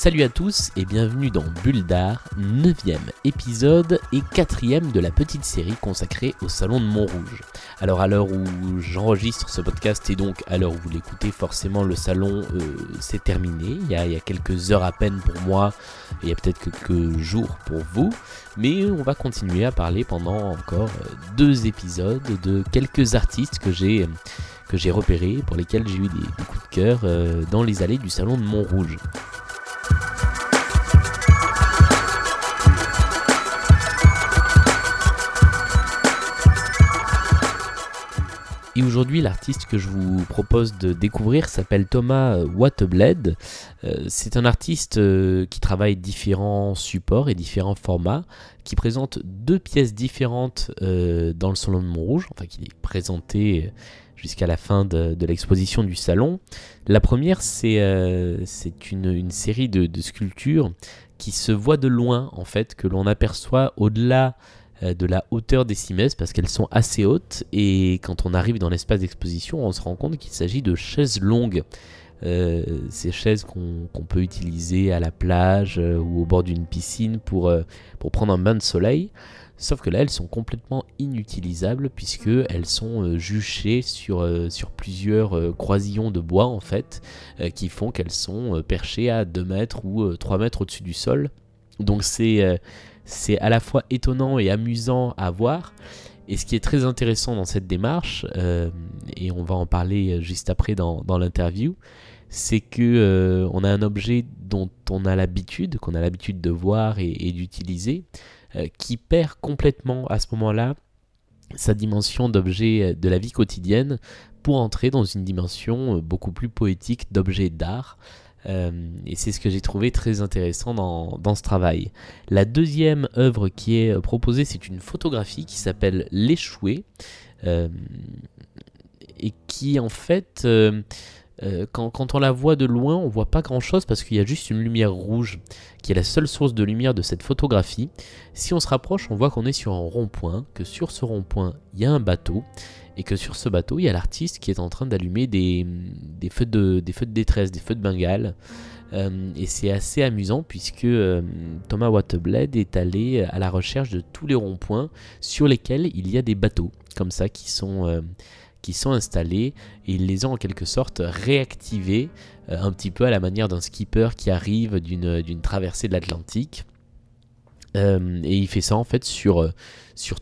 Salut à tous et bienvenue dans Bulle d'Art, 9ème épisode et 4ème de la petite série consacrée au Salon de Montrouge. Alors à l'heure où j'enregistre ce podcast et donc à l'heure où vous l'écoutez, forcément le salon euh, s'est terminé. Il y, a, quelques heures à peine pour moi et il y a peut-être quelques jours pour vous. Mais on va continuer à parler pendant encore deux épisodes de quelques artistes que j'ai que j'ai repérés, pour lesquels j'ai eu des, des, coups de cœur euh, dans les allées du salon de Montrouge. Et aujourd'hui, l'artiste que je vous propose de découvrir s'appelle Thomas Watebled. Euh, c'est un artiste euh, qui travaille différents supports et différents formats, qui présente deux pièces différentes euh, dans le Salon de Montrouge, enfin qui est présenté jusqu'à la fin de, l'exposition du salon. La première, c'est une, une, série de, de, sculptures qui se voient de loin, en fait, que l'on aperçoit au-delà de la hauteur des cimaises parce qu'elles sont assez hautes et quand on arrive dans l'espace d'exposition on se rend compte qu'il s'agit de chaises longues. Euh, ces chaises qu'on qu peut utiliser à la plage euh, ou au bord d'une piscine pour, euh, pour prendre un bain de soleil. Sauf que là, elles sont complètement inutilisables puisque elles sont juchées sur, sur plusieurs croisillons de bois en fait, qui font qu'elles sont perchées à 2 mètres ou 3 mètres au-dessus du sol. Donc c'est c'est à la fois étonnant et amusant à voir. Et ce qui est très intéressant dans cette démarche, euh, et on va en parler juste après dans, l'interview, c'est que euh, on a un objet dont on a l'habitude, qu'on a l'habitude de voir et, d'utiliser, euh, qui perd complètement à ce moment-là sa dimension d'objet de la vie quotidienne pour entrer dans une dimension beaucoup plus poétique d'objet d'art. Euh, et c'est ce que j'ai trouvé très intéressant dans, dans, ce travail. La deuxième œuvre qui est proposée, c'est une photographie qui s'appelle L'échoué, euh, et qui en fait, euh, euh, quand, on la voit de loin, on voit pas grand chose parce qu'il y a juste une lumière rouge qui est la seule source de lumière de cette photographie. Si on se rapproche, on voit qu'on est sur un rond-point, que sur ce rond-point, il y a un bateau et que sur ce bateau, il y a l'artiste qui est en train d'allumer des, feux de, détresse, des feux de Bengale. Euh, et c'est assez amusant puisque euh, Thomas Watebled est allé à la recherche de tous les ronds-points sur lesquels il y a des bateaux, comme ça, qui sont, qui sont installés et ils les ont en quelque sorte réactivés, euh, un petit peu à la manière d'un skipper qui arrive d'une traversée de l'Atlantique. Euh, et il fait ça en fait sur, euh,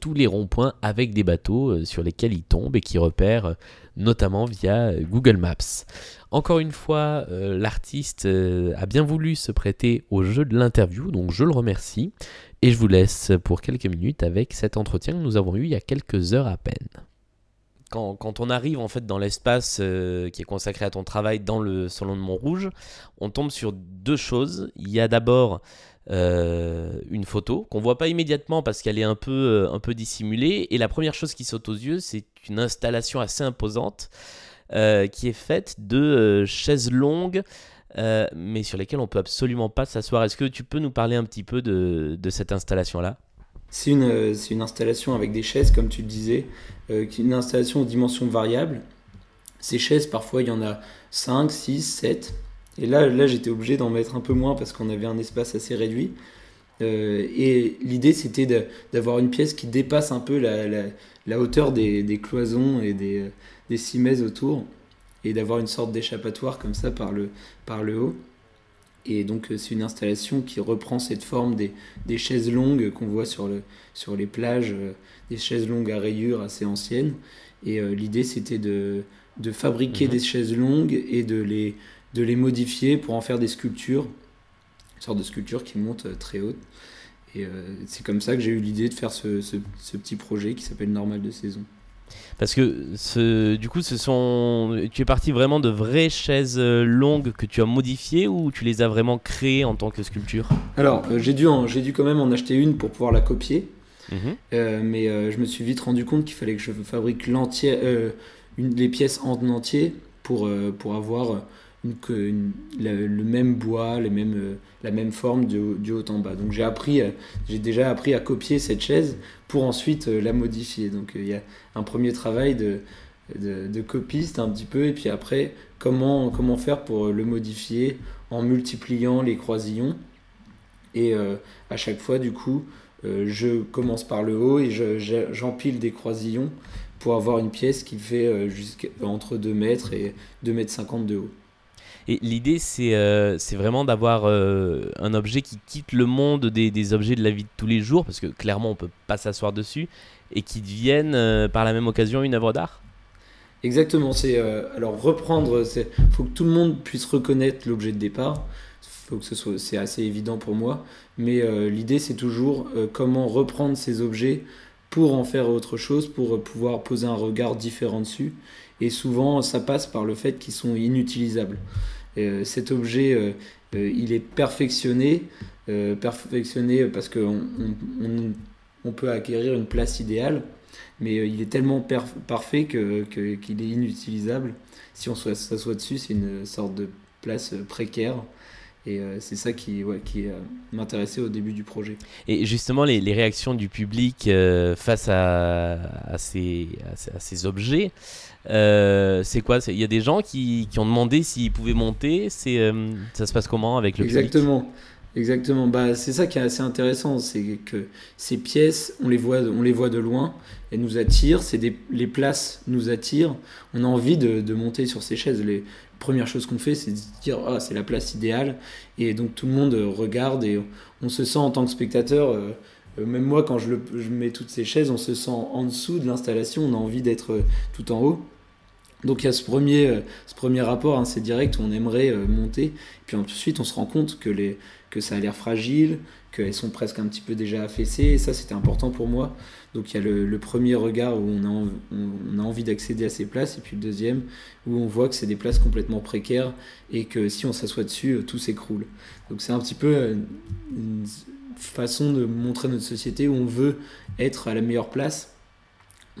tous les ronds-points avec des bateaux euh, sur lesquels il tombe et qui repère euh, notamment via euh, Google Maps. Encore une fois, l'artiste a bien voulu se prêter au jeu de l'interview, donc je le remercie. Et je vous laisse pour quelques minutes avec cet entretien que nous avons eu il y a quelques heures à peine. Quand, on arrive en fait dans l'espace euh, qui est consacré à ton travail dans le salon de Montrouge, on tombe sur deux choses. Il y a d'abord euh, une photo qu'on voit pas immédiatement parce qu'elle est un peu, euh, un peu dissimulée. Et la première chose qui saute aux yeux, c'est une installation assez imposante qui est faite de chaises longues. mais sur lesquelles on peut absolument pas s'asseoir. Est-ce que tu peux nous parler un petit peu de cette installation-là? C'est une, installation avec des chaises, comme tu le disais, euh, une installation aux dimensions variables. Ces chaises, parfois, il y en a 5, 6, 7. Et là, là j'étais obligé d'en mettre un peu moins parce qu'on avait un espace assez réduit. Euh, et l'idée, c'était d'avoir une pièce qui dépasse un peu la, hauteur des, cloisons et des, des autour. Et d'avoir une sorte d'échappatoire comme ça par le haut. Et donc c'est une installation qui reprend cette forme des, des chaises longues qu'on voit sur, le, sur les plages, euh, des chaises longues à rayures assez anciennes. Et euh, l'idée c'était de, de fabriquer mmh. des chaises longues et de les, de les modifier pour en faire des sculptures, une sorte de sculpture qui monte euh, très haute. Et euh, c'est comme ça que j'ai eu l'idée de faire ce, ce, ce petit projet qui s'appelle Normal de saison. Parce que ce, du coup, ce sont, tu es parti vraiment de vraies chaises longues que tu as modifiées ou tu les as vraiment créées en tant que sculpture? Alors, euh, j'ai dû, en, dû quand même en acheter une pour pouvoir la copier. Mmh. Euh, mais euh, je me suis vite rendu compte qu'il fallait que je fabrique l'entier, euh, une, les pièces en entier pour, pour avoir le même bois, les mêmes, la même forme du, haut en bas. Donc j'ai appris, j'ai déjà appris à copier cette chaise pour ensuite la modifier. Donc il y a un premier travail de, de, copiste un petit peu, et puis après, comment, comment faire pour le modifier en multipliant les croisillons. Et à chaque fois, du coup, je commence par le haut et j'empile des croisillons pour avoir une pièce qui fait entre 2 mètres et 2 mètres 50 de haut. Et l'idée, c'est euh, vraiment d'avoir euh, un objet qui quitte le monde des, objets de la vie de tous les jours, parce que clairement, on peut pas s'asseoir dessus, et qui devienne euh, par la même occasion une œuvre d'art. Exactement. C'est alors reprendre. Il faut que tout le monde puisse reconnaître l'objet de départ. Faut que ce soit. C'est assez évident pour moi. Mais l'idée, c'est toujours comment reprendre ces objets pour en faire autre chose, pour pouvoir poser un regard différent dessus. Et souvent, ça passe par le fait qu'ils sont inutilisables. Euh, cet objet, euh, euh, il est perfectionné, perfectionné parce qu'on on, peut acquérir une place idéale, mais il est tellement parfait qu'il que, est inutilisable. Si on s'assoit dessus, c'est une sorte de place précaire. Et c'est ça qui, ouais, qui m'intéressait au début du projet. Et justement, les, les réactions du public face à, à, ces, à, ces, objets, euh, c'est quoi? Il y a des gens qui, qui ont demandé s'ils pouvaient monter. C'est euh, ça se passe comment avec le Exactement. Exactement. Bah, c'est ça qui est assez intéressant, c'est que ces pièces, on les voit, on les voit de loin, elles nous attirent. C'est les places nous attirent. On a envie de, monter sur ces chaises. Les premières choses qu'on fait, c'est de dire ah c'est la place idéale. Et donc tout le monde regarde et on se sent en tant que spectateur. Euh, même moi, quand je, mets toutes ces chaises, on se sent en dessous de l'installation. On a envie d'être tout en haut. Donc il y a ce premier, euh, ce premier rapport, hein, c'est direct, on aimerait euh, monter, puis ensuite on se rend compte que, les, que ça a l'air fragile, qu'elles sont presque un petit peu déjà affaissées, et ça c'était important pour moi. Donc il y a le, premier regard où on a, envie d'accéder à ces places, et puis le deuxième où on voit que c'est des places complètement précaires, et que si on s'assoit dessus, euh, tout s'écroule. Donc c'est un petit peu une façon de montrer notre société où on veut être à la meilleure place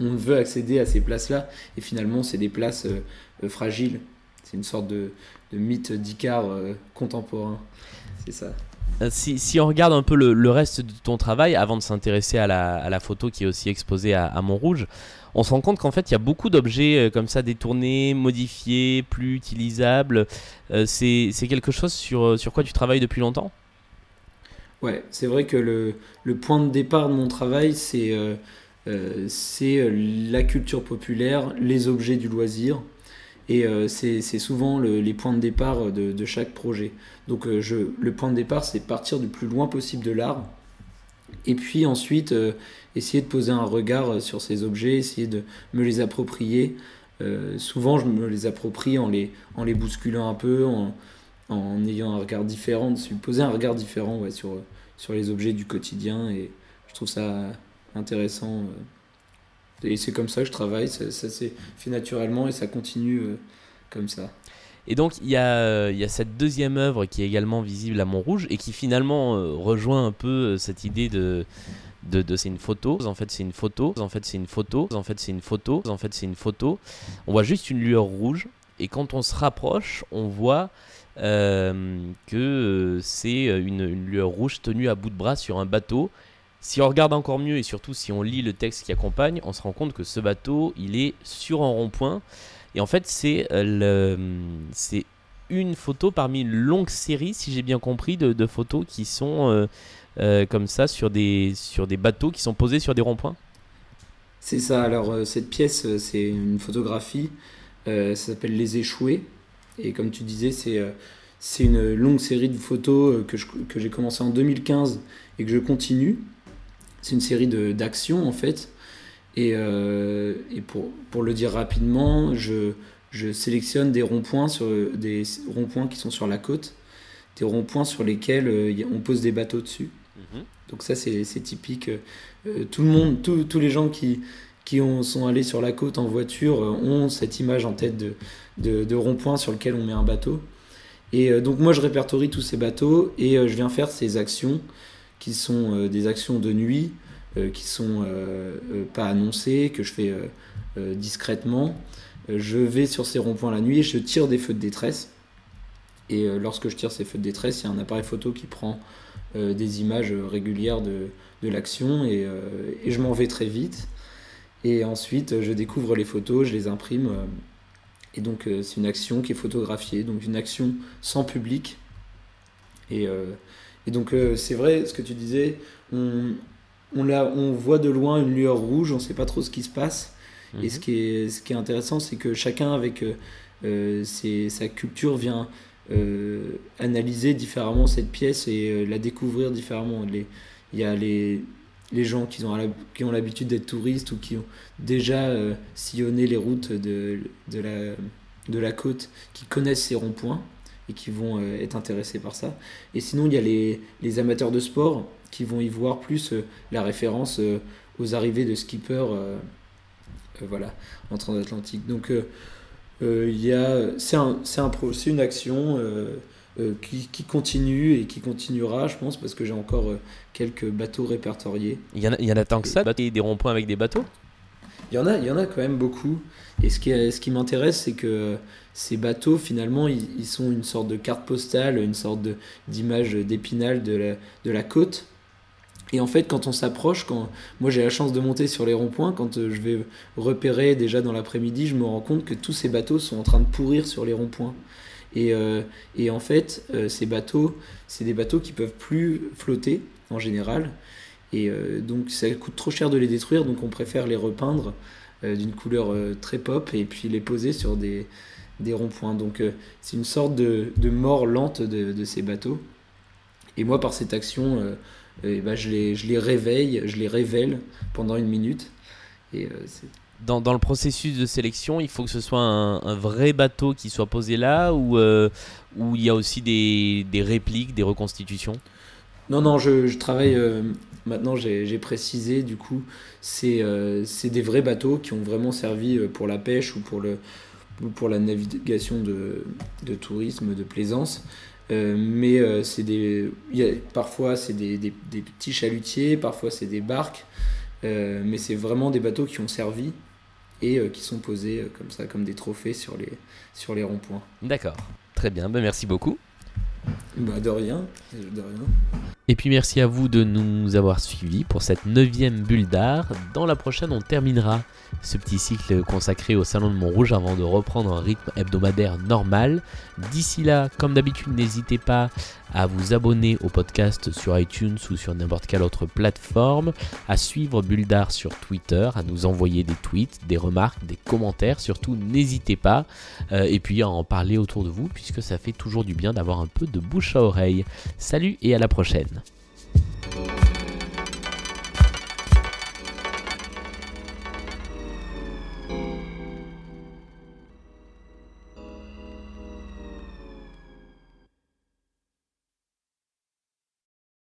on veut accéder à ces places-là, et finalement, c'est des places euh, euh, fragiles. C'est une sorte de, mythe d'Icare euh, contemporain. C'est ça. Si, on regarde un peu le, reste de ton travail, avant de s'intéresser à la, photo qui est aussi exposée à, Montrouge, on se rend compte qu'en fait, il y a beaucoup d'objets comme ça détournés, modifiés, plus utilisables. c'est quelque chose sur, sur quoi tu travailles depuis longtemps? Ouais, c'est vrai que le, le, point de départ de mon travail, c'est euh, euh, la culture populaire, les objets du loisir. Et euh, c'est souvent les points de départ de, chaque projet. Donc je, le point de départ, c'est partir du plus loin possible de l'art. Et puis ensuite, essayer de poser un regard sur ces objets, essayer de me les approprier. souvent, je me les approprie en les, en les bousculant un peu, en, ayant un regard différent dessus. Poser un regard différent sur, sur les objets du quotidien. Et je trouve ça intéressant. Euh. Et c'est comme ça que je travaille, ça, s'est fait naturellement et ça continue euh, comme ça. Et donc il y, a, il y a cette deuxième œuvre qui est également visible à Montrouge et qui finalement euh, rejoint un peu cette idée de, c'est une photo, en fait c'est une photo, en fait c'est une photo, en fait c'est une photo, en fait c'est une photo. On voit juste une lueur rouge et quand on se rapproche, on voit que c'est une lueur rouge tenue à bout de bras sur un bateau si on regarde encore mieux et surtout si on lit le texte qui accompagne, on se rend compte que ce bateau, il est sur un rond-point. Et en fait, c'est euh, une photo parmi une longue série, si j'ai bien compris, de, photos qui sont euh, euh, comme ça sur des, bateaux qui sont posés sur des ronds-points. C'est ça. Alors, cette pièce, c'est une photographie. ça s'appelle Les Échoués. Et comme tu disais, c'est c'est une longue série de photos que j'ai que commencé en 2015 et que je continue. C'est une série d'actions en fait. Et, euh, et pour, pour, le dire rapidement, je, je sélectionne des ronds-points des ronds-points qui sont sur la côte, des ronds-points sur lesquels euh, on pose des bateaux dessus. Mhm. Donc ça c'est typique. Euh, tout le monde, tous les gens qui, qui ont, sont allés sur la côte en voiture ont cette image en tête de, de, de rond-point sur lequel on met un bateau. Et donc moi je répertorie tous ces bateaux et je viens faire ces actions qui sont euh, des actions de nuit, euh, qui sont euh, pas annoncées, que je fais discrètement. je vais sur ces ronds-points la nuit et je tire des feux de détresse. Et lorsque je tire ces feux de détresse, il y a un appareil photo qui prend des images régulières de, de l'action et, et, je m'en vais très vite. Et ensuite, je découvre les photos, je les imprime. et donc, c'est une action qui est photographiée, donc une action sans public Et, et donc c'est vrai, ce que tu disais, on, on, on voit de loin une lueur rouge, on ne sait pas trop ce qui se passe. Et ce mhm. qui est, ce qui est intéressant, c'est que chacun, avec sa culture, vient analyser différemment cette pièce et la découvrir différemment. Il y a les, les gens qui ont, qui ont l'habitude d'être touristes ou qui ont déjà euh, sillonné les routes de, de, la, de la côte, qui connaissent ces ronds-points et qui vont euh, être intéressés par ça. Et sinon, il y a les, les amateurs de sport qui vont y voir plus euh, la référence aux arrivées de skippers voilà, en transatlantique. Donc, il c'est, un, un, une action euh, qui, qui, continue et qui continuera, je pense, parce que j'ai encore euh, quelques bateaux répertoriés. Il y en a, il y en a tant que ça, des ronds-points avec des bateaux? Il y, en a, il y en a quand même beaucoup. Et ce qui, ce qui m'intéresse, c'est que ces bateaux, finalement, ils, sont une sorte de carte postale, une sorte d'image d'épinal de la, de la côte. Et en fait, quand on s'approche, quand moi j'ai la chance de monter sur les ronds-points, quand euh, je vais repérer déjà dans l'après-midi, je me rends compte que tous ces bateaux sont en train de pourrir sur les ronds-points. Et, euh, et en fait, euh, ces bateaux, c'est des bateaux qui peuvent plus flotter en général. Et euh, donc ça coûte trop cher de les détruire, donc on préfère les repeindre d'une couleur très pop et puis les poser sur des, des ronds-points. Donc c'est une sorte de, de mort lente de, de, ces bateaux. Et moi, par cette action, eh ben, je, les, je les réveille, je les révèle pendant une minute. Et c'est dans, dans, le processus de sélection, il faut que ce soit un, vrai bateau qui soit posé là ou euh, il y a aussi des, des, répliques, des reconstitutions? Non, non, je, je travaille. Euh, maintenant, j'ai précisé, du coup, euh, c'est des vrais bateaux qui ont vraiment servi pour la pêche ou pour, le, pour la navigation de, de tourisme, de plaisance. mais c'est des, y a, parfois, c'est des, des, des, petits chalutiers, parfois, c'est des barques. mais c'est vraiment des bateaux qui ont servi et euh, qui sont posés euh, comme ça, comme des trophées sur les, sur les ronds-points. D'accord, très bien, ben, merci beaucoup. Bah de rien, de rien. Et puis merci à vous de nous avoir suivis pour cette neuvième bulle d'art. Dans la prochaine, on terminera ce petit cycle consacré au Salon de Montrouge avant de reprendre un rythme hebdomadaire normal. D'ici là, comme d'habitude, n'hésitez pas à vous abonner au podcast sur iTunes ou sur n'importe quelle autre plateforme, à suivre Bulle d'art sur Twitter, à nous envoyer des tweets, des remarques, des commentaires. Surtout, n'hésitez pas. Euh, et puis à en parler autour de vous, puisque ça fait toujours du bien d'avoir un peu de bouche à oreille. Salut et à la prochaine.